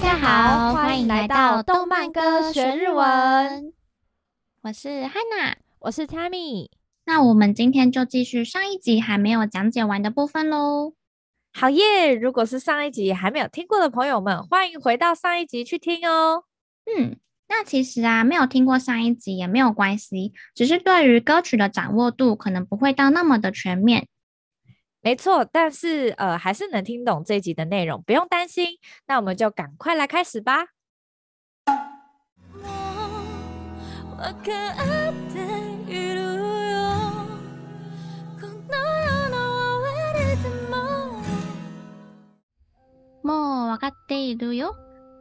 家好，欢迎来到动漫歌学日文。我是 Hana，我是 Tammy。那我们今天就继续上一集还没有讲解完的部分喽。好耶！如果是上一集还没有听过的朋友们，欢迎回到上一集去听哦。嗯，那其实啊，没有听过上一集也没有关系，只是对于歌曲的掌握度可能不会到那么的全面。没错，但是呃，还是能听懂这一集的内容，不用担心。那我们就赶快来开始吧。もう分かっているよ。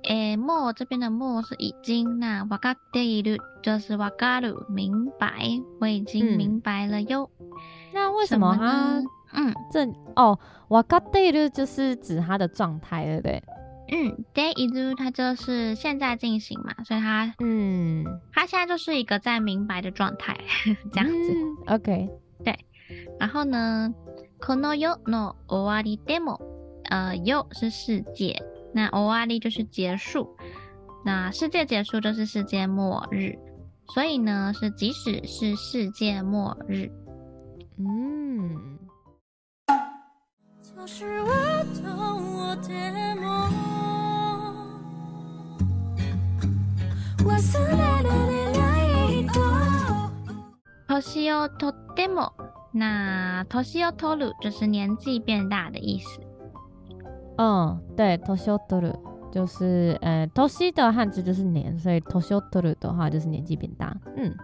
诶，もう这边的も是已经，那分かっている就是分かる，明白，我已经明白了哟。嗯、那为什么啊？ 嗯，这哦，わかっている就是指它的状态，对不对？嗯，ている它就是现在进行嘛，所以它嗯，它现在就是一个在明白的状态，这样子。嗯、OK，对。然后呢，この世の终わりでも，呃，世是世界，那终わり就是结束，那世界结束就是世界末日，所以呢是即使是世界末日，嗯。 年をとっても，那年を取る就是年纪变大的意思。嗯，对，年を取る就是呃，年的汉字就是年，所以年を取る的话就是年纪变大。嗯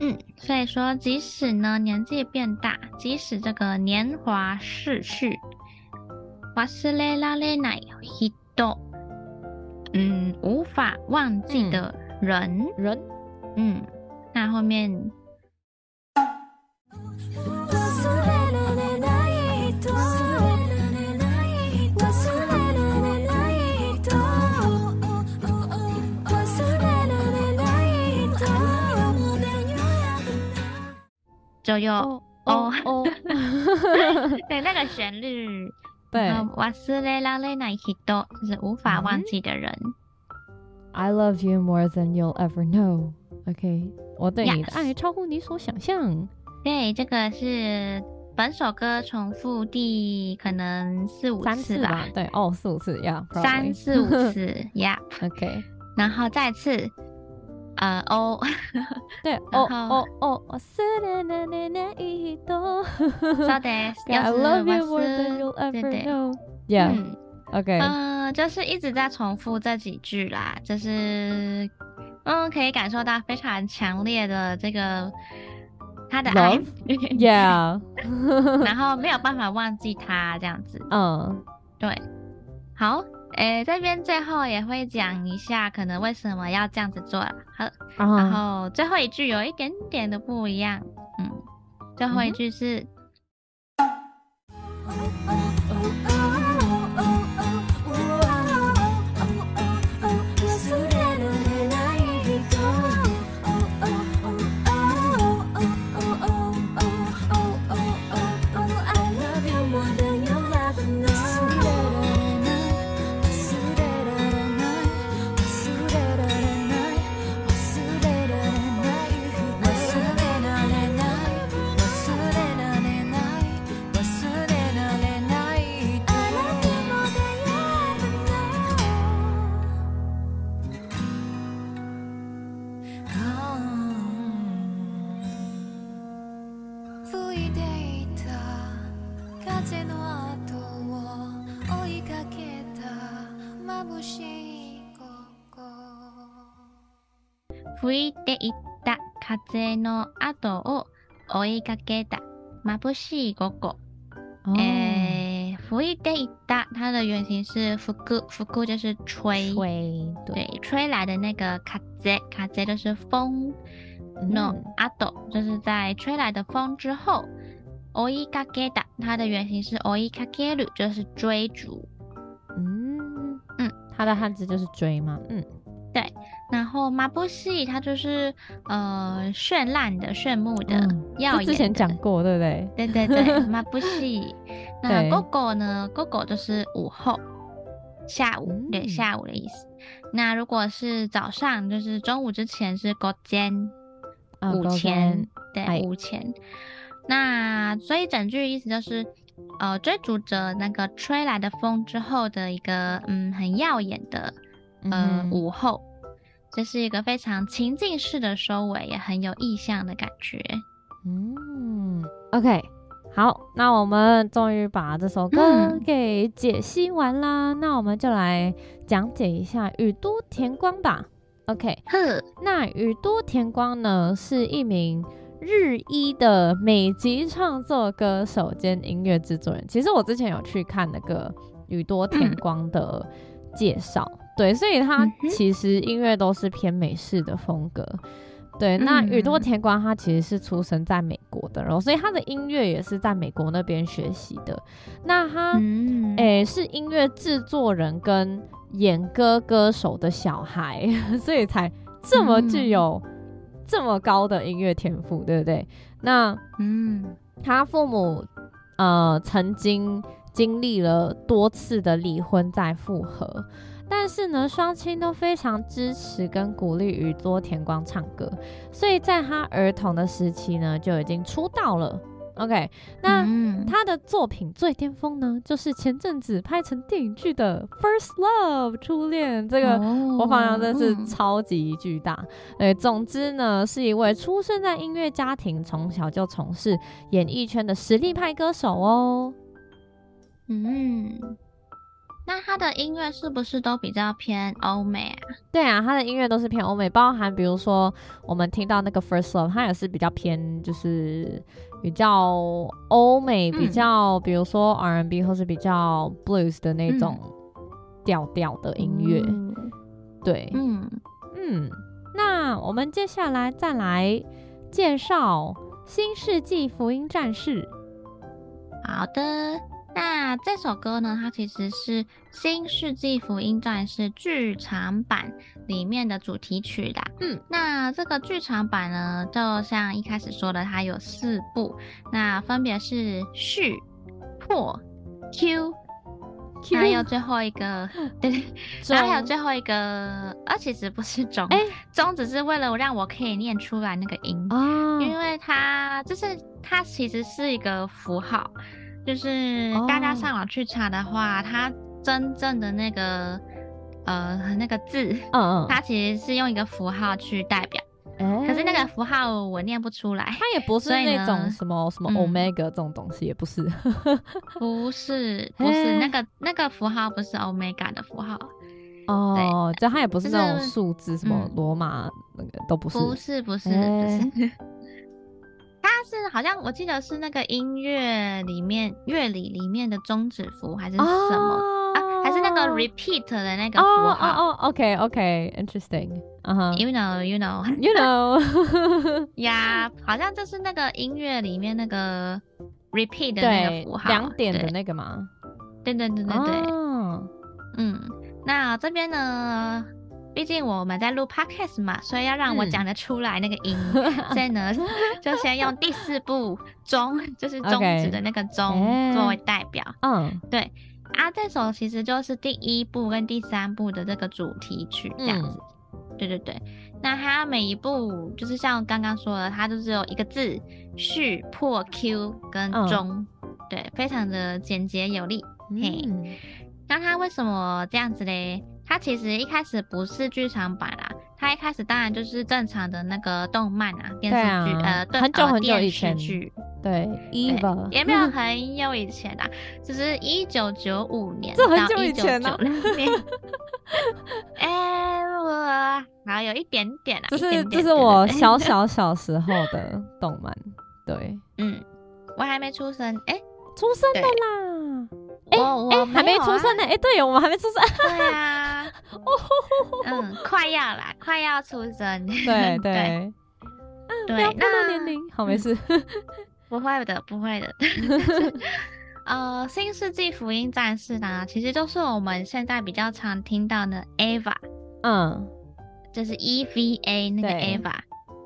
嗯，所以说即使呢年纪变大，即使这个年华逝去。 忘れられない人，嗯，无法忘记的人，嗯、人，嗯，那后面。就有哦哦，哦对，那个旋律。 对，忘れられない人就是无法忘记的人。I love you more than you'll ever know. OK，我对你的爱超乎你所想象。对，这个是本首歌重复第可能四五次吧？对，哦，四五次呀，三四五次呀。OK，然后再次。 呃哦，对，哦哦哦，忘れられない人。そうです。I love you more than you'll ever know. Yeah. OK。嗯，就是一直在重复这几句啦，就是嗯，可以感受到非常强烈的这个他的爱。Yeah。然后没有办法忘记他这样子。嗯，对。好。 诶，这边最后也会讲一下，可能为什么要这样子做了。好，然后最后一句有一点点的不一样，嗯，最后一句是。吹いていた风の后を追いかけた眩しい午后。诶，吹いていた，它的原型是吹く，吹く就是吹，吹，对，对，吹来的那个风，风就是风。no，后就是在吹来的风之后，追いかけた，它的原型是追いかける，就是追逐。嗯嗯，它的汉字就是追嘛，嗯。 对，然后眩しい它就是呃绚烂的、炫目的、耀眼的。之前讲过，对不对？对对对，眩しい。那午后呢？午后就是午后，下午，对，下午的意思。 那如果是早上，就是中午之前是午前，啊午前，对，哎午前。那所以整句意思就是，呃，追逐着那个吹来的风之后的一个嗯很耀眼的呃、嗯午后， 这是一个非常情境式的收尾，也很有意象的感觉。嗯，OK，好，那我们终于把这首歌给解析完啦，嗯、那我们就来讲解一下宇多田光吧。OK，呵，那宇多田光呢是一名日裔的美籍创作歌手兼音乐制作人。其实我之前有去看那个宇多田光的介绍，嗯、对，所以他其实音乐都是偏美式的风格。对，那宇多田光他其实是出生在美国的，然后所以他的音乐也是在美国那边学习的。那他诶、嗯欸、是音乐制作人跟演歌歌手的小孩，所以才这么具有这么高的音乐天赋，对不对？那嗯，他父母呃曾经经历了多次的离婚再复合。但是呢，双亲都非常支持跟鼓励宇多田光唱歌，所以在他儿童的时期呢，就已经出道了。OK，那他的作品最巅峰呢，就是前阵子拍成电影剧的《First Love》初恋，这个播放量真是超级巨大。对，总之呢，是一位出生在音乐家庭，从小就从事演艺圈的实力派歌手哦。嗯。那他的音乐是不是都比较偏欧美啊？对啊，他的音乐都是偏欧美，包含比如说我们听到那个 First Love，他也是比较偏，就是比较欧美，比较、嗯、比如说 R&B 或是比较 Blues 的那种调调的音乐。嗯、对，嗯嗯。那我们接下来再来介绍《新世纪福音战士》。好的。那这首歌呢，它其实是《新世纪福音战士》剧场版里面的主题曲啦。嗯，那这个剧场版呢，就像一开始说的，它有四部，那分别是序、破、Q，还有最后一个，对对，然后还有最后一个，啊，其实不是中，哎、欸，中只是为了让我可以念出来那个音，哦、因为它就是它其实是一个符号。就是大家上网去查的话，oh. 它真正的那个呃那个字，嗯嗯，它其实是用一个符号去代表，欸、可是那个符号我念不出来。它也不是那种什么什么 omega 这种东西，也不是，不 是不是、欸、那个那个符号不是 omega 的符号哦，就它也不是那种数字，什么罗马那个都不是，不是不是不是。它是好像我记得是那个音乐里面乐理里面的终止符还是什么、oh. 啊？还是那个 repeat 的那个符号？哦哦，OK OK，interesting。嗯哼，you know you know you know，呀，yeah, 好像就是那个音乐里面那个 repeat 的那个符号，两点的那个嘛？对对对对对。Oh. 嗯，那这边呢？毕竟我们在录 podcast 嘛，所以要让我讲得出来那个音，嗯、所以呢，就先用第四步中，就是中指的那个中.作为代表。嗯，对啊，这首其实就是第一部跟第三部的这个主题曲这样子。嗯、对对对，那它每一步就是像刚刚说的，它就只有一个字序、破、Q 跟中，嗯、对，非常的简洁有力。嗯、嘿，那它为什么这样子嘞？它其实一开始不是剧场版啦，它一开始当然就是正常的那个动漫啊，电视剧，啊、呃，对，很久很久以前，电视剧，对，Eva 也没有很久以前啊，只是一九九五年到一九九六 年，哎、欸，我好有一点点啊，这是这是我小 小小时候的动漫，对，嗯，我还没出生，哎、欸，出生的啦。哎哎、欸欸，还没出生呢！哎、对，我们还没出生。对啊，嗯，快要啦，快要出生。对对对，不要暴露年龄，好，没事。不会的，不会的。呃，新世纪福音战士呢，其实就是我们现在比较常听到的 EVA，嗯，就是 EVA 那个 EVA。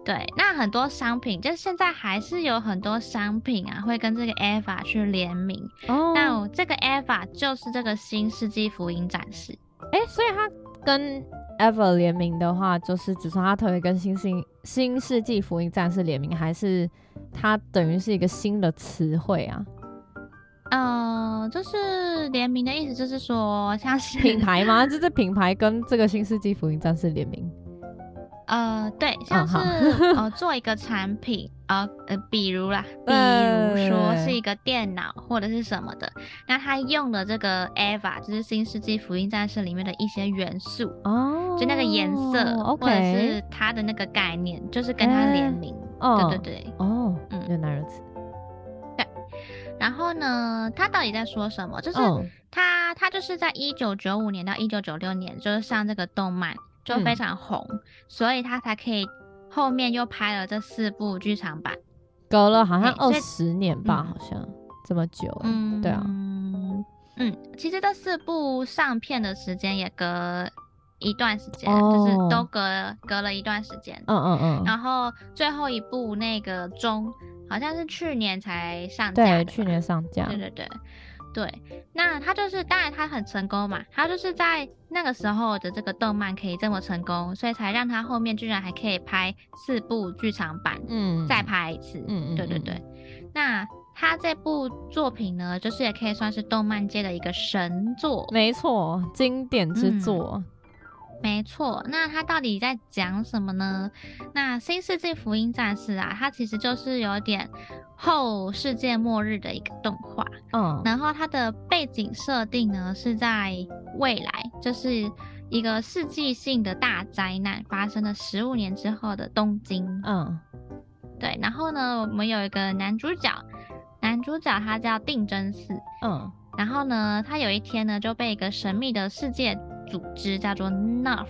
对，那很多商品，就现在还是有很多商品啊，会跟这个 EVA 去联名。哦，那这个 EVA 就是这个新世纪福音战士。哎，所以他跟 Ever 联名的话，就是只说他特别跟新星新世纪福音战士联名，还是它等于是一个新的词汇啊？呃，就是联名的意思，就是说像是品牌吗？就是品牌跟这个新世纪福音战士联名。呃，对，像是、嗯、呃做一个产品，呃呃，比如啦，比如说是一个电脑或者是什么的，那他用了这个 EVA 就是新世纪福音战士里面的一些元素哦，就那个颜色、哦、或者是它的那个概念，就是跟他联名、欸，对对对，哦，嗯，原来如此。对，然后呢，他到底在说什么？就是他他就是在一九九五年到一九九六年，就是上这个动漫。就非常红，嗯，所以他才可以后面又拍了这四部剧场版，隔了好像二十年吧，好像这么久。嗯，对啊，嗯，其实这四部上片的时间也隔一段时间，哦，就是都隔隔了一段时间。嗯嗯嗯。然后最后一部那个钟好像是去年才上架，对，去年上架。对对对。对，那他就是，当然他很成功嘛，他就是在那个时候的这个动漫可以这么成功，所以才让他后面居然还可以拍四部剧场版，嗯，再拍一次，嗯，对对对。那他这部作品呢，就是也可以算是动漫界的一个神作，没错，经典之作。嗯没错，那它到底在讲什么呢？那《新世纪福音战士》啊，它其实就是有点后世界末日的一个动画。嗯，然后它的背景设定呢是在未来，就是一个世纪性的大灾难发生了十五年之后的东京。嗯，对。然后呢，我们有一个男主角，男主角他叫定真寺。嗯，然后呢，他有一天呢就被一个神秘的世界。组织叫做 NERF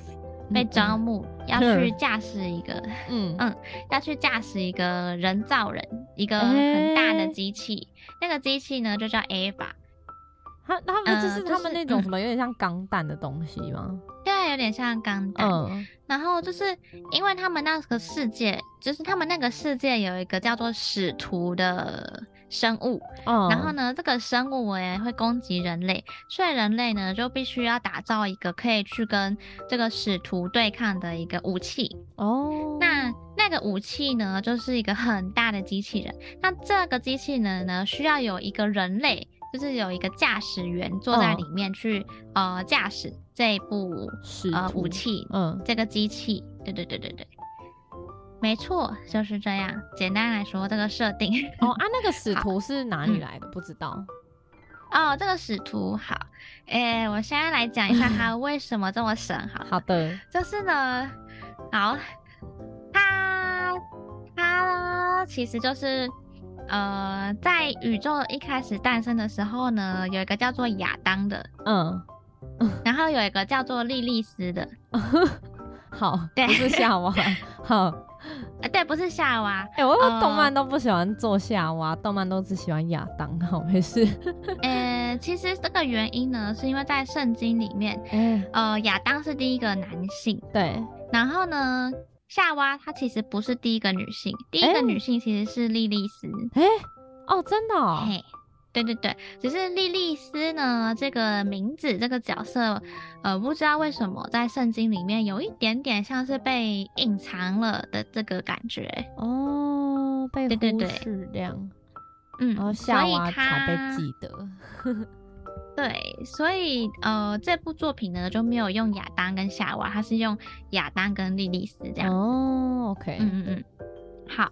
被招募，要去驾驶一个，嗯 嗯，要去驾驶一个人造人，一个很大的机器。欸、那个机器呢，就叫 Ava。他他们就是他们那种什么，有点像钢弹的东西吗？嗯、对，有点像钢弹。嗯。然后就是因为他们那个世界，就是他们那个世界有一个叫做使徒的。生物，oh. 然后呢，这个生物也会攻击人类，所以人类呢就必须要打造一个可以去跟这个使徒对抗的一个武器哦。Oh. 那那个武器呢，就是一个很大的机器人。那这个机器人呢，需要有一个人类，就是有一个驾驶员坐在里面去、oh. 呃驾驶这一部呃武器，嗯，这个机器，对对对对对。没错，就是这样。简单来说，这个设定哦啊，那个使徒是哪里来的？嗯、不知道。哦，这个使徒好，诶，我现在来讲一下他 为什么这么神。好，好的，就是呢，好，他他呢其实就是呃，在宇宙一开始诞生的时候呢，有一个叫做亚当的，嗯，然后有一个叫做莉莉丝的，好，对，不是夏娃，好。欸、对，不是夏娃。哎、欸，我动漫都不喜欢做夏娃，呃、动漫都只喜欢亚当。好，没事。呃、欸，其实这个原因呢，是因为在圣经里面，欸、呃，亚当是第一个男性。对。然后呢，夏娃她其实不是第一个女性，第一个女性其实是莉莉丝。哎、欸，哦，真的、哦。嘿。对对对，只是莉莉丝呢，这个名字这个角色，呃，不知道为什么在圣经里面有一点点像是被隐藏了的这个感觉。哦，被忽视这样，嗯，然后夏娃才被记得，对，所以呃，这部作品呢就没有用亚当跟夏娃，它是用亚当跟莉莉丝这样。哦，OK，嗯嗯嗯。好，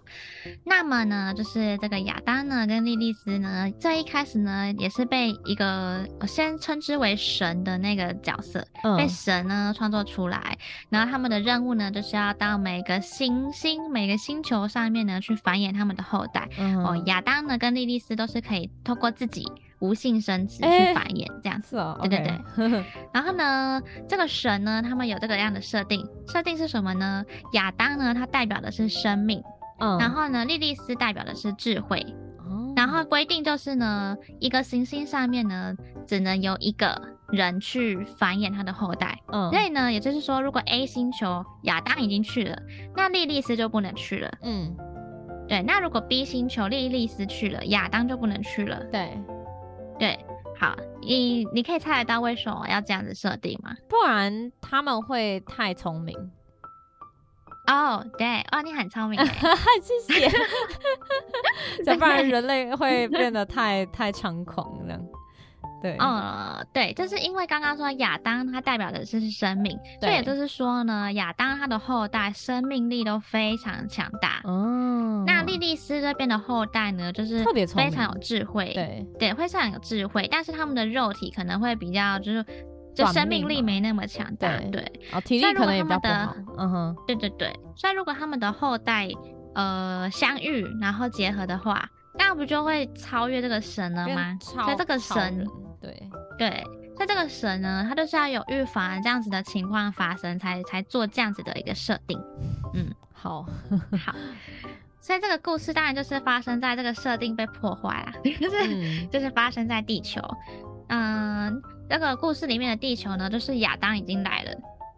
那么呢，就是这个亚当呢跟莉莉丝呢，这一开始呢也是被一个我先称之为神的那个角色，嗯、被神呢创作出来，然后他们的任务呢就是要到每个行星、每个星球上面呢去繁衍他们的后代。嗯、哦，亚当呢跟莉莉丝都是可以透过自己无性生殖去繁衍，这样子。哦、对对对。然后呢，这个神呢，他们有这个样的设定，设定是什么呢？亚当呢，它代表的是生命。嗯，然后呢，莉莉丝代表的是智慧，哦，然后规定就是呢，一个行星上面呢，只能由一个人去繁衍他的后代，嗯，所以呢，也就是说，如果 A 星球亚当已经去了，那莉莉丝就不能去了，嗯，对，那如果 B 星球莉莉丝去了，亚当就不能去了，对，对，好，你你可以猜得到为什么要这样子设定吗？不然他们会太聪明。哦，对，哦，你很聪明，谢谢。要不然人类会变得太太猖狂这样。对，呃，对，就是因为刚刚说亚当它代表的是生命，所以也就是说呢，亚当他的后代生命力都非常强大。哦，那莉莉丝这边的后代呢，就是特别非常有智慧，对对，会非常有智慧，但是他们的肉体可能会比较就是。就生命力没那么强大，对，对哦，体力可能也比较不好，嗯哼，对对对，所以如果他们的后代呃相遇然后结合的话，那不就会超越这个神了吗？所以这个神，对对，所以这个神呢，他就是要有预防这样子的情况发生，才才做这样子的一个设定，嗯，好。好，所以这个故事当然就是发生在这个设定被破坏了，就是、嗯、就是发生在地球，嗯。这个故事里面的地球呢，就是亚当已经来了，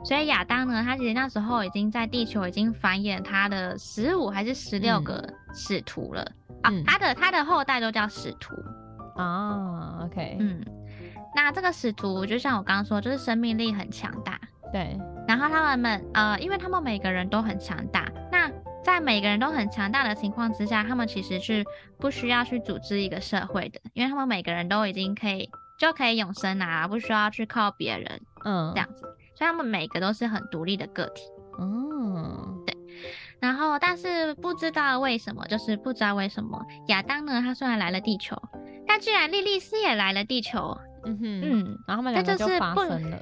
所以亚当呢，他其实那时候已经在地球已经繁衍他的十五还是十六个使徒了、嗯、啊，他的他的后代都叫使徒啊，OK，嗯，那这个使徒就像我刚刚说，就是生命力很强大，对，然后他们们呃，因为他们每个人都很强大，那在每个人都很强大的情况之下，他们其实是不需要去组织一个社会的，因为他们每个人都已经可以。就可以永生啊，不需要去靠别人，嗯，这样子，所以他们每个都是很独立的个体，嗯，对。然后，但是不知道为什么，就是不知道为什么亚当呢，他虽然来了地球，但居然莉莉丝也来了地球，嗯哼，嗯，然后他们两个就发生了，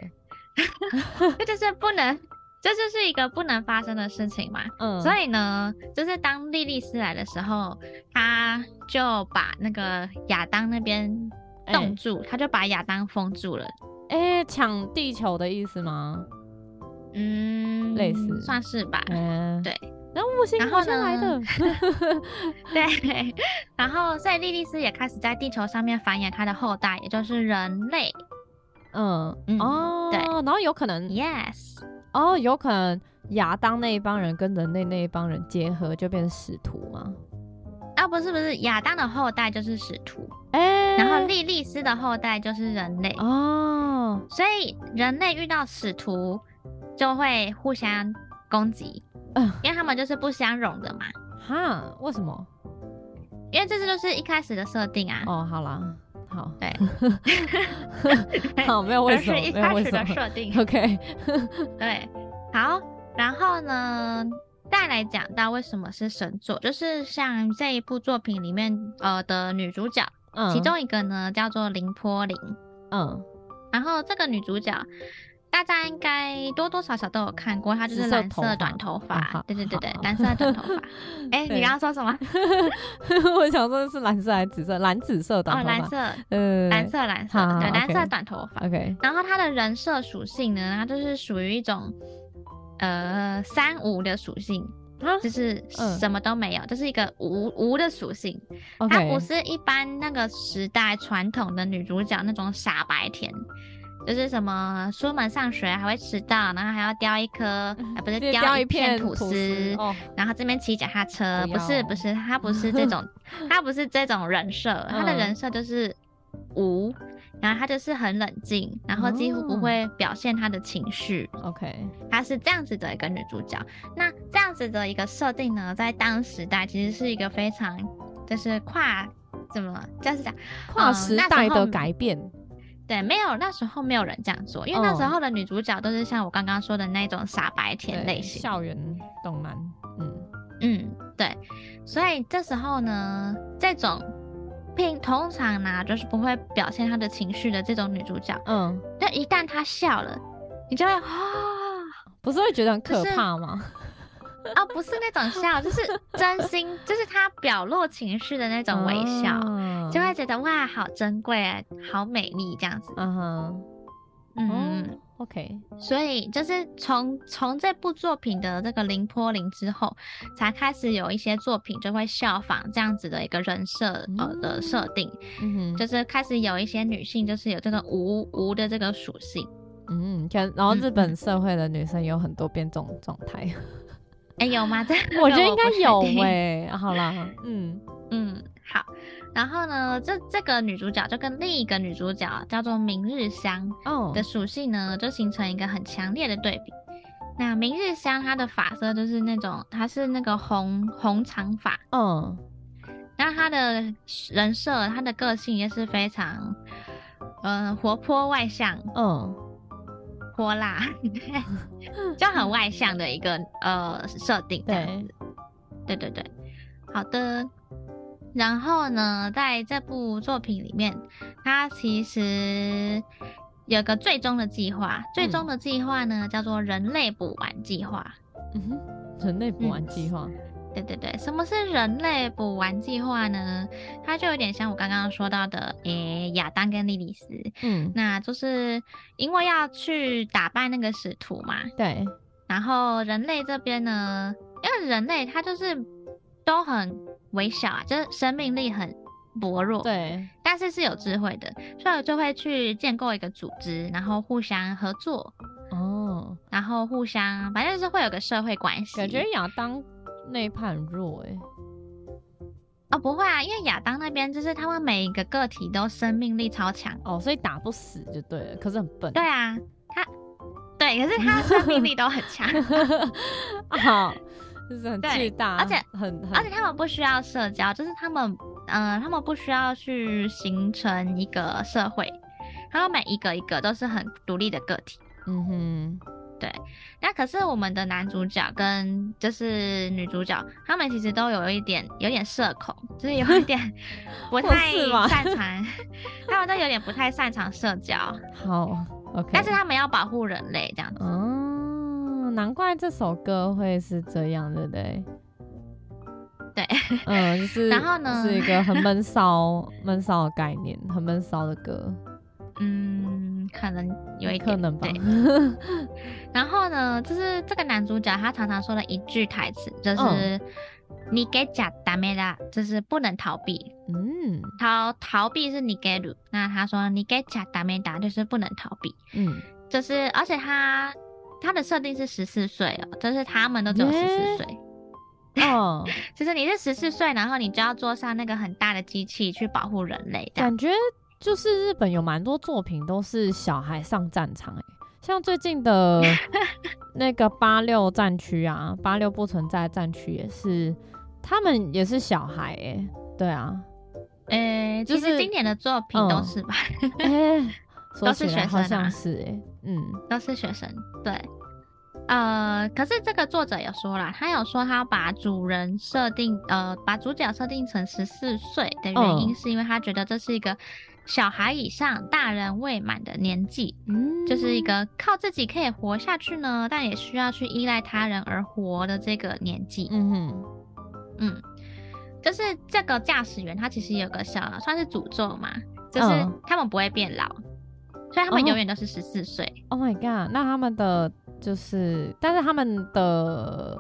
这就是不能，这就是一个不能发生的事情嘛，嗯，所以呢，就是当莉莉丝来的时候，他就把那个亚当那边。冻住，欸、他就把亚当封住了。哎、欸，抢地球的意思吗？嗯，类似，算是吧。嗯，对。然后木星好像来的。对。然后，所以莉莉丝也开始在地球上面繁衍她的后代，也就是人类。嗯嗯哦，对。然后有可能，yes，哦，有可能亚当那一帮人跟人类那一帮人结合，就变成使徒吗？啊，不是不是，亚当的后代就是使徒，哎、欸，然后莉莉丝的后代就是人类哦，所以人类遇到使徒就会互相攻击，嗯，因为他们就是不相容的嘛。哈，为什么？因为这是就是一开始的设定啊。哦，好了，好，对，好，没有为什么，是一开始的设定。OK，对，好，然后呢？再来讲到为什么是神作，就是像这一部作品里面呃的女主角，嗯，其中一个呢叫做林波林，嗯，然后这个女主角大家应该多多少少都有看过，她就是蓝色短头发，对对对对，蓝色短头 发。哎，你刚刚说什么？我想说的是蓝色还是紫色？蓝紫色短头发。哦，蓝色，呃，蓝色蓝色，对，蓝色短头发。OK。然后她的人设属性呢，她就是属于一种。呃，三无的属性，啊、就是什么都没有，这、嗯、是一个无无的属性。它不是一般那个时代传统的女主角那种傻白甜，就是什么出门上学还会迟到，然后还要叼一颗，啊、不是叼一片吐司，吐司哦、然后这边骑脚踏车，不，不是不是，他不是这种，他不是这种人设，他的人设就是无。然后他就是很冷静，然后几乎不会表现他的情绪。OK，她是这样子的一个女主角。那这样子的一个设定呢，在当时代其实是一个非常就是跨怎么就是讲跨时代的改变。对，没有那时候没有人这样做，因为那时候的女主角都是像我刚刚说的那种傻白甜类型，校园动漫。嗯嗯，对，所以这时候呢，这种。通常呢，就是不会表现她的情绪的这种女主角，嗯，但一旦她笑了，你就会啊，不是会觉得很可怕吗？啊、哦，不是那种笑，就是真心，就是她表露情绪的那种微笑，嗯、就会觉得哇，好珍贵，好美丽这样子。嗯哼，嗯。嗯 OK，所以就是从从这部作品的这个綾波林之后，才开始有一些作品就会效仿这样子的一个人设呃的设定，嗯。哼，就是开始有一些女性就是有这个无无的这个属性，嗯，看，然后日本社会的女生有很多变种状态，哎、欸，有吗？这我觉得应该有哎、欸，好啦，嗯。嗯，好。然后呢，这这个女主角就跟另一个女主角叫做明日香的属性呢，oh. 就形成一个很强烈的对比。那明日香她的发色就是那种，她是那个红红长发，嗯、oh.，那她的人设，她的个性也是非常，嗯、呃，活泼外向，嗯，泼辣，就很外向的一个呃设定，对，对对对，好的。然后呢，在这部作品里面，它其实有个最终的计划。最终的计划呢，叫做人类补完计划。嗯哼，人类补完计划。对对对，什么是人类补完计划呢？它就有点像我刚刚说到的，诶，亚当跟莉莉丝。嗯，那就是因为要去打败那个使徒嘛。对。然后人类这边呢，因为人类他就是都很。微小啊，就是生命力很薄弱，对，但是是有智慧的，所以就会去建构一个组织，然后互相合作，哦，然后互相，反正就是会有个社会关系。感觉亚当那一派很弱哎，哦，不会啊，因为亚当那边就是他们每一个个体都生命力超强，哦，所以打不死就对了，可是很笨。对啊，他，对，可是他生命力都很强。好。就是很巨大，而且很，很，而且他们不需要社交，就是他们，嗯、呃，他们不需要去形成一个社会，他们每一个一个都是很独立的个体。嗯哼，对。那可是我们的男主角跟就是女主角，他们其实都有一点有点社恐，就是有一点 不太擅长，他们都有点不太擅长社交。好，OK。但是他们要保护人类这样子。嗯难怪这首歌会是这样，对不对？对，嗯，就是 然后呢，是一个很闷骚、闷骚的概念，很闷骚的歌。嗯，可能有一点可能吧。然后呢，就是这个男主角他常常说的一句台词，就是“你给假达梅拉”，就是不能逃避。嗯，逃逃避是你给鲁，那他说“你给假达梅达”就是不能逃避。嗯，就是而且他。他的设定是十四岁哦，就是他们都只有十四岁哦。就是你是十四岁，然后你就要坐上那个很大的机器去保护人类。感觉就是日本有蛮多作品都是小孩上战场诶，像最近的 那个八六战区啊，八六不存在战区也是，他们也是小孩哎。对啊，哎、欸，就是、其实经典的作品都是吧？都是学生啊，是哎，嗯，都是学生，对，呃，可是这个作者有说啦，他有说他把主人设定，呃，把主角设定成十四岁的原因，是因为他觉得这是一个小孩以上、大人未满的年纪，嗯，就是一个靠自己可以活下去呢，但也需要去依赖他人而活的这个年纪，嗯哼，嗯，就是这个驾驶员他其实有个小算是诅咒嘛，就是他们不会变老。所以他们永远都是十四岁。Oh my god！那他们的就是，但是他们的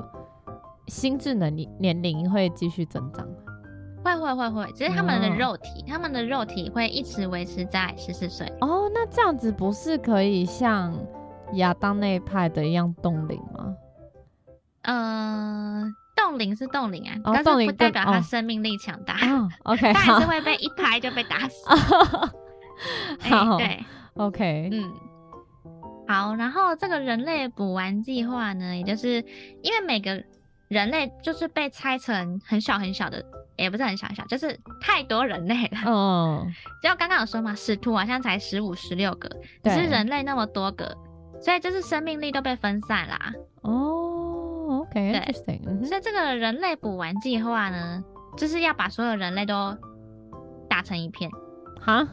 心智能力年龄会继续增长。会会会会，只是他们的肉体，他们的肉体会一直维持在十四岁。哦，那这样子不是可以像亚当那一派的一样冻龄吗？嗯、呃，冻龄是冻龄啊，但是不代表他生命力强大。哦、OK，他还是会被一拍就被打死。好，对。OK，嗯，好，然后这个人类补完计划呢，也就是因为每个人类就是被拆成很小很小的，也不是很小很小，就是太多人类了。哦，就刚刚有说嘛，使徒好像才十五、十六个，可是人类那么多个，所以就是生命力都被分散啦。哦，OK，interesting。对，所以这个人类补完计划呢，就是要把所有人类都打成一片。哈？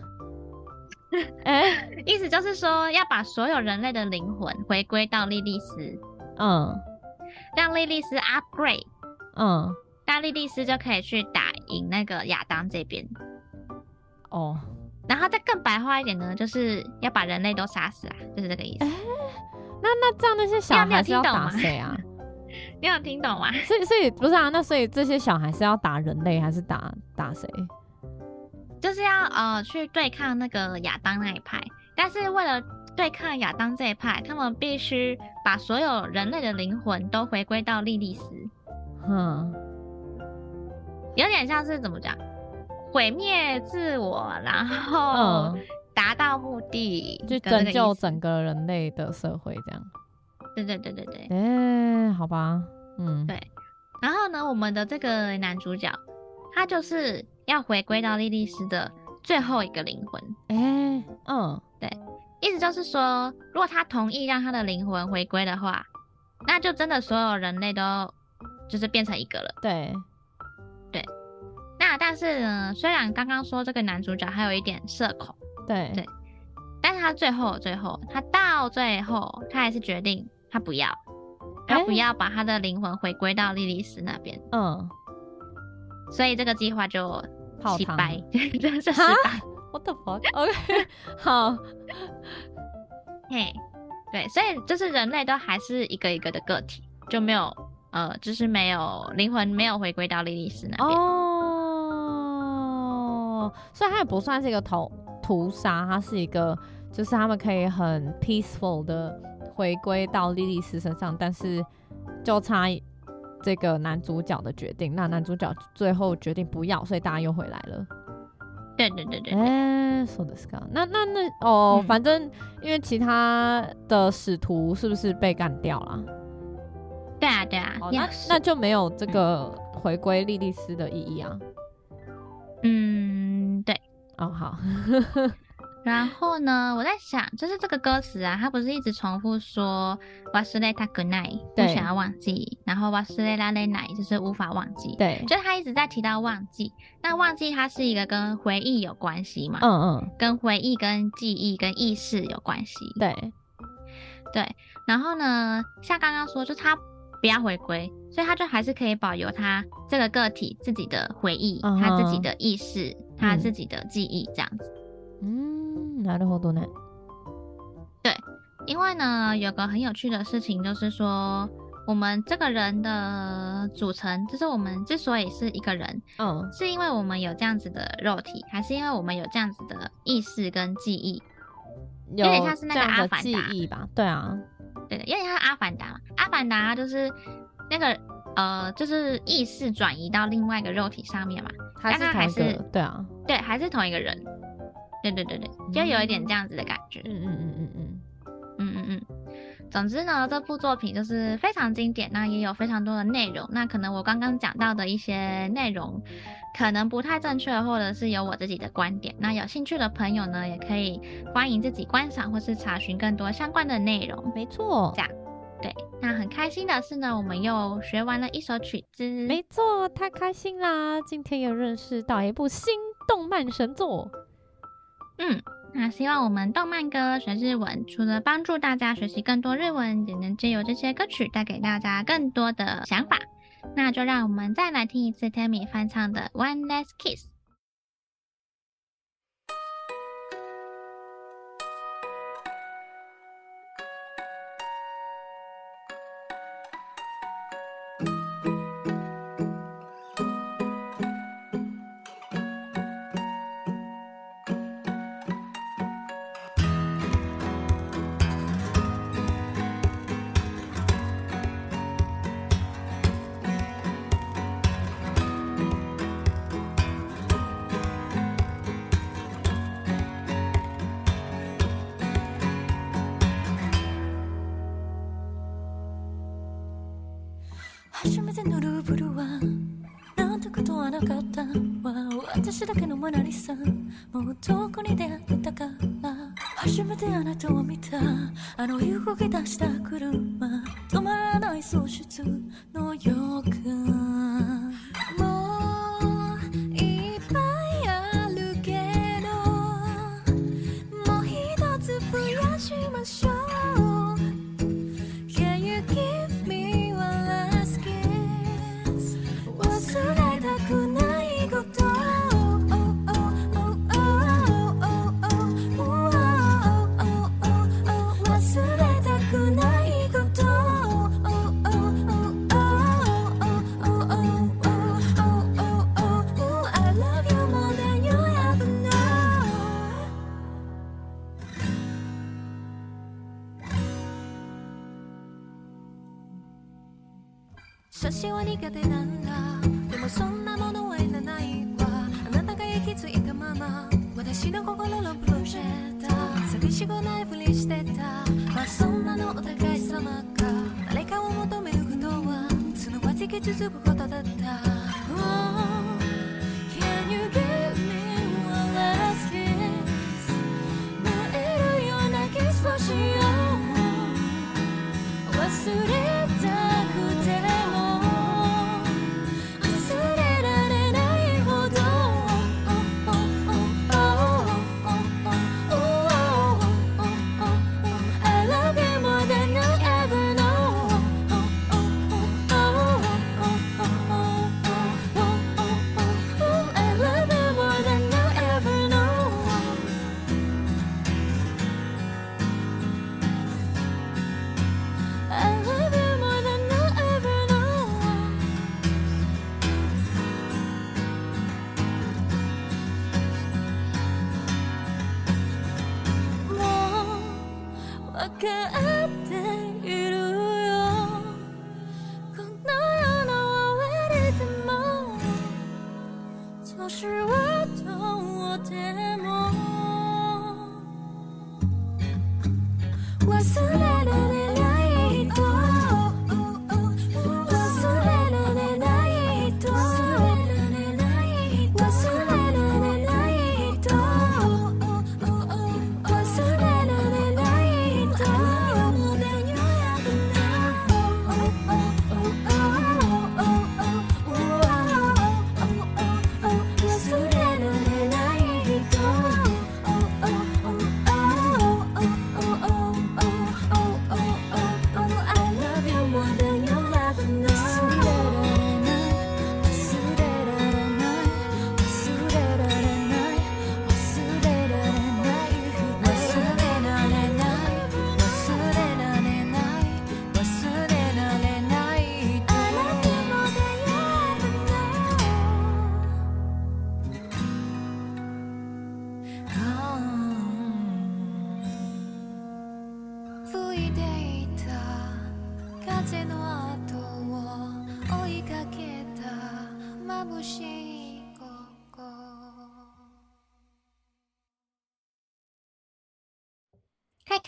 哎、欸，意思就是说要把所有人类的灵魂回归到莉莉丝，嗯，让莉莉丝 upgrade，嗯，那莉莉丝就可以去打赢那个亚当这边。哦，然后再更白话一点呢，就是要把人类都杀死啊，就是这个意思。欸、那那这样那些小孩是要打谁啊？你有听懂吗？所以所以不是啊，那所以这些小孩是要打人类还是打打谁？就是要呃去对抗那个亚当那一派，但是为了对抗亚当这一派，他们必须把所有人类的灵魂都回归到莉莉丝。嗯，有点像是怎么讲？毁灭自我，然后达到目的，就拯救整个人类的社会，这样。对对对对对。哎、欸，好吧，嗯，对。然后呢，我们的这个男主角，他就是要回归到莉莉丝的最后一个灵魂。哎、欸，嗯，对，意思就是说，如果他同意让他的灵魂回归的话，那就真的所有人类都就是变成一个了。对，对。那但是呢，虽然刚刚说这个男主角还有一点社恐，对对，但是他最后最后，他到最后，他还是决定他不要。他不要把他的灵魂回归到莉莉丝那边，嗯，所以这个计划就失败，真是失败。What the fuck？OK，好，嘿，对，所以就是人类都还是一个一个的个体，就没有呃，就是没有灵魂没有回归到莉莉丝那边。哦，所以他也不算是一个屠屠杀，他是一个，就是他们可以很 peaceful 的。回归到莉莉丝身上，但是就差这个男主角的决定。那男主角最后决定不要，所以大家又回来了。对对对对，哎，说的是。那那那哦，嗯、反正因为其他的使徒是不是被干掉了？对啊对啊，哦、那那就没有这个回归莉莉丝的意义啊。嗯，对。哦，好。然后呢，我在想，就是这个歌词啊，它不是一直重复说“忘れたくない”，不想要忘记，然后“忘れられない”就是无法忘记。对，就是他一直在提到忘记。那忘记它是一个跟回忆有关系嘛？嗯嗯，跟回忆、跟记忆、跟意识有关系。对，对。然后呢，像刚刚说，就他不要回归，所以他就还是可以保有他这个个体自己的回忆、嗯、他自己的意识、他自己的记忆这样子。嗯。 なるほどね。对，因为呢，有个很有趣的事情，就是说，我们这个人的组成，就是我们之所以是一个人，嗯，是因为我们有这样子的肉体，还是因为我们有这样子的意识跟记忆？有，有点像是那个阿凡达记忆吧？对啊，对的，有点像阿凡达嘛。阿凡达就是那个呃，就是意识转移到另外一个肉体上面嘛，还是还是对啊，对，还是同一个人。 对对对对，就有一点这样子的感觉。嗯嗯嗯嗯嗯嗯嗯嗯。总之呢，这部作品就是非常经典，那也有非常多的内容。那可能我刚刚讲到的一些内容，可能不太正确，或者是有我自己的观点。那有兴趣的朋友呢，也可以欢迎自己观赏或是查询更多相关的内容。没错，这样。对，那很开心的是呢，我们又学完了一首曲子。没错，太开心啦！今天又认识到一部新动漫神作。嗯，那希望我们动漫歌学日文，除了帮助大家学习更多日文，也能借由这些歌曲带给大家更多的想法。那就让我们再来听一次 Tammy 翻唱的《One Last Kiss》。私だけのモナリさもうどこに出会ったか初めてあなたを見た。あの動き出した車。止まらない喪失の予感。苦手なんだでもそんなものはいらないわ。あなたが行き着いたまま私の心のプロジェクター。寂しくないふりしてた。まあそんなのお互い様か。誰かを求めることはすのわちき続くことだった。Oh, you? Give me one last kiss? 燃えるようなキスをしよう。忘れ太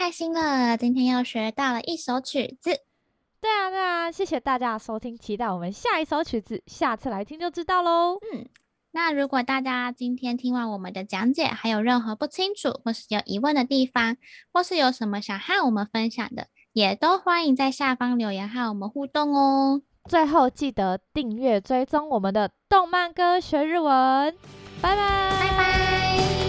开心了！今天又学到了一首曲子。对啊，对啊，谢谢大家的收听，期待我们下一首曲子，下次来听就知道喽。嗯，那如果大家今天听完我们的讲解，还有任何不清楚或是有疑问的地方，或是有什么想和我们分享的，也都欢迎在下方留言和我们互动哦。最后记得订阅追踪我们的动漫歌学日文，拜拜，拜拜。